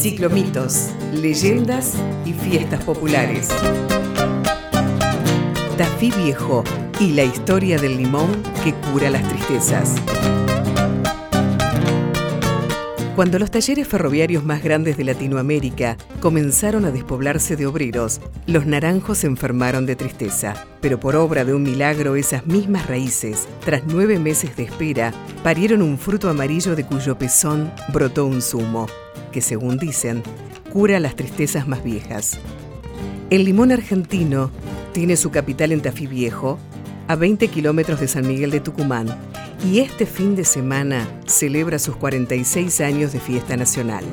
Ciclomitos, leyendas y fiestas populares. Tafí Viejo y la historia del limón que cura las tristezas. Cuando los talleres ferroviarios más grandes de Latinoamérica comenzaron a despoblarse de obreros, los naranjos se enfermaron de tristeza. Pero por obra de un milagro, esas mismas raíces, tras nueve meses de espera, parieron un fruto amarillo de cuyo pezón brotó un zumo, que según dicen, cura las tristezas más viejas. El limón argentino tiene su capital en Tafí Viejo, a 20 kilómetros de San Miguel de Tucumán, y este fin de semana celebra sus 46 años de fiesta nacional.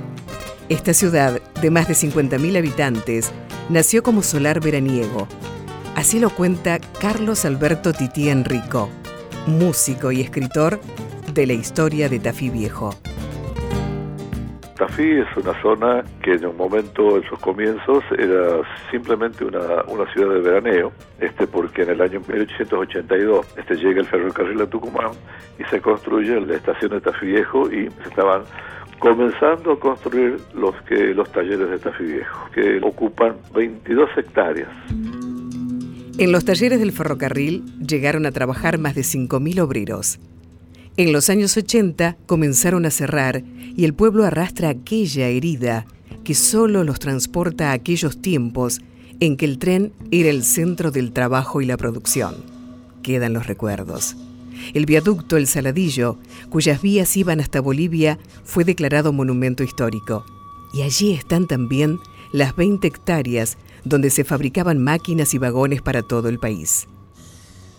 Esta ciudad, de más de 50.000 habitantes, nació como solar veraniego. Así lo cuenta Carlos Alberto Tití Enrico, músico y escritor de la historia de Tafí Viejo. Tafí es una zona que en un momento, en sus comienzos, era simplemente una, una ciudad de veraneo, este, porque en el año 1882 este, llega el ferrocarril a Tucumán y se construye la estación de Tafí Viejo y se estaban comenzando a construir los, que, los talleres de Tafí Viejo, que ocupan 22 hectáreas. En los talleres del ferrocarril llegaron a trabajar más de 5.000 obreros. En los años 80 comenzaron a cerrar y el pueblo arrastra aquella herida que solo los transporta a aquellos tiempos en que el tren era el centro del trabajo y la producción. Quedan los recuerdos. El viaducto El Saladillo, cuyas vías iban hasta Bolivia, fue declarado monumento histórico. Y allí están también las 20 hectáreas donde se fabricaban máquinas y vagones para todo el país.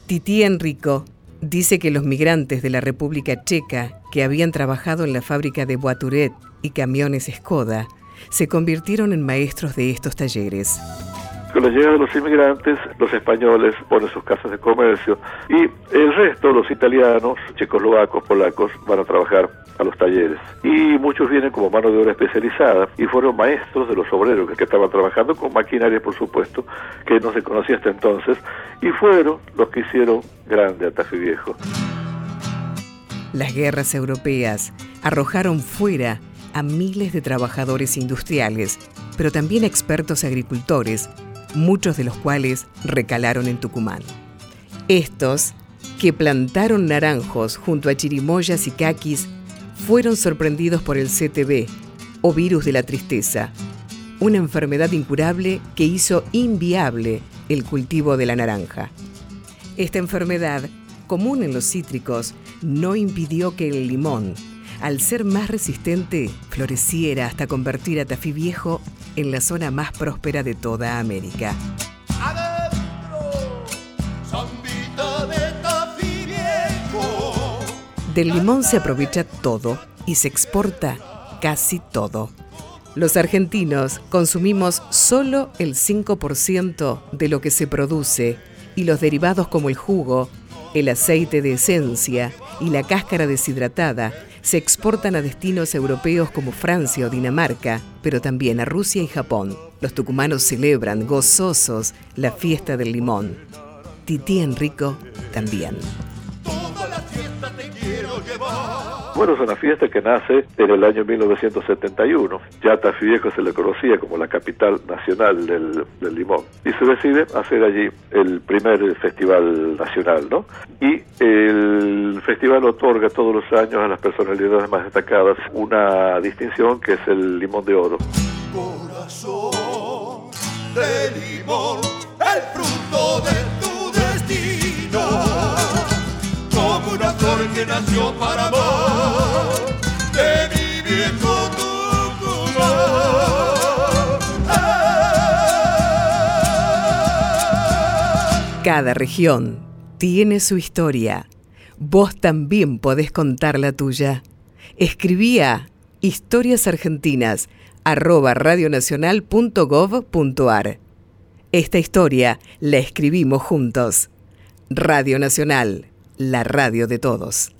Tití Enrico dice que los migrantes de la República Checa que habían trabajado en la fábrica de Boaturet y camiones Skoda se convirtieron en maestros de estos talleres. Con la llegada de los inmigrantes, los españoles ponen sus casas de comercio y el resto, los italianos, checoslovacos, polacos, van a trabajar a los talleres. Y muchos vienen como mano de obra especializada y fueron maestros de los obreros que estaban trabajando con maquinaria, por supuesto, que no se conocía hasta entonces, y fueron los que hicieron grande a Viejo. Las guerras europeas arrojaron fuera a miles de trabajadores industriales, pero también expertos agricultores, muchos de los cuales recalaron en Tucumán. Estos, que plantaron naranjos junto a chirimoyas y caquis, fueron sorprendidos por el CTB, o virus de la tristeza, una enfermedad incurable que hizo inviable el cultivo de la naranja. Esta enfermedad, común en los cítricos, no impidió que el limón, al ser más resistente, floreciera hasta convertir a Tafí Viejo en la zona más próspera de toda América. Del limón se aprovecha todo y se exporta casi todo. Los argentinos consumimos solo el 5% de lo que se produce y los derivados como el jugo, el aceite de esencia y la cáscara deshidratada se exportan a destinos europeos como Francia o Dinamarca, pero también a Rusia y Japón. Los tucumanos celebran gozosos la fiesta del limón. Tití Enrico también. Bueno, es una fiesta que nace en el año 1971. Ya Tafí Viejo se le conocía como la capital nacional del, limón. Y se decide hacer allí el primer festival nacional, ¿no? Y el festival otorga todos los años a las personalidades más destacadas una distinción que es el limón de oro. Corazón de limón, el fruto Cada región tiene su historia. Vos también podés contar la tuya. Escribía historiasargentinas arroba radionacional.gov.ar. Esta historia la escribimos juntos. Radio Nacional, la radio de todos.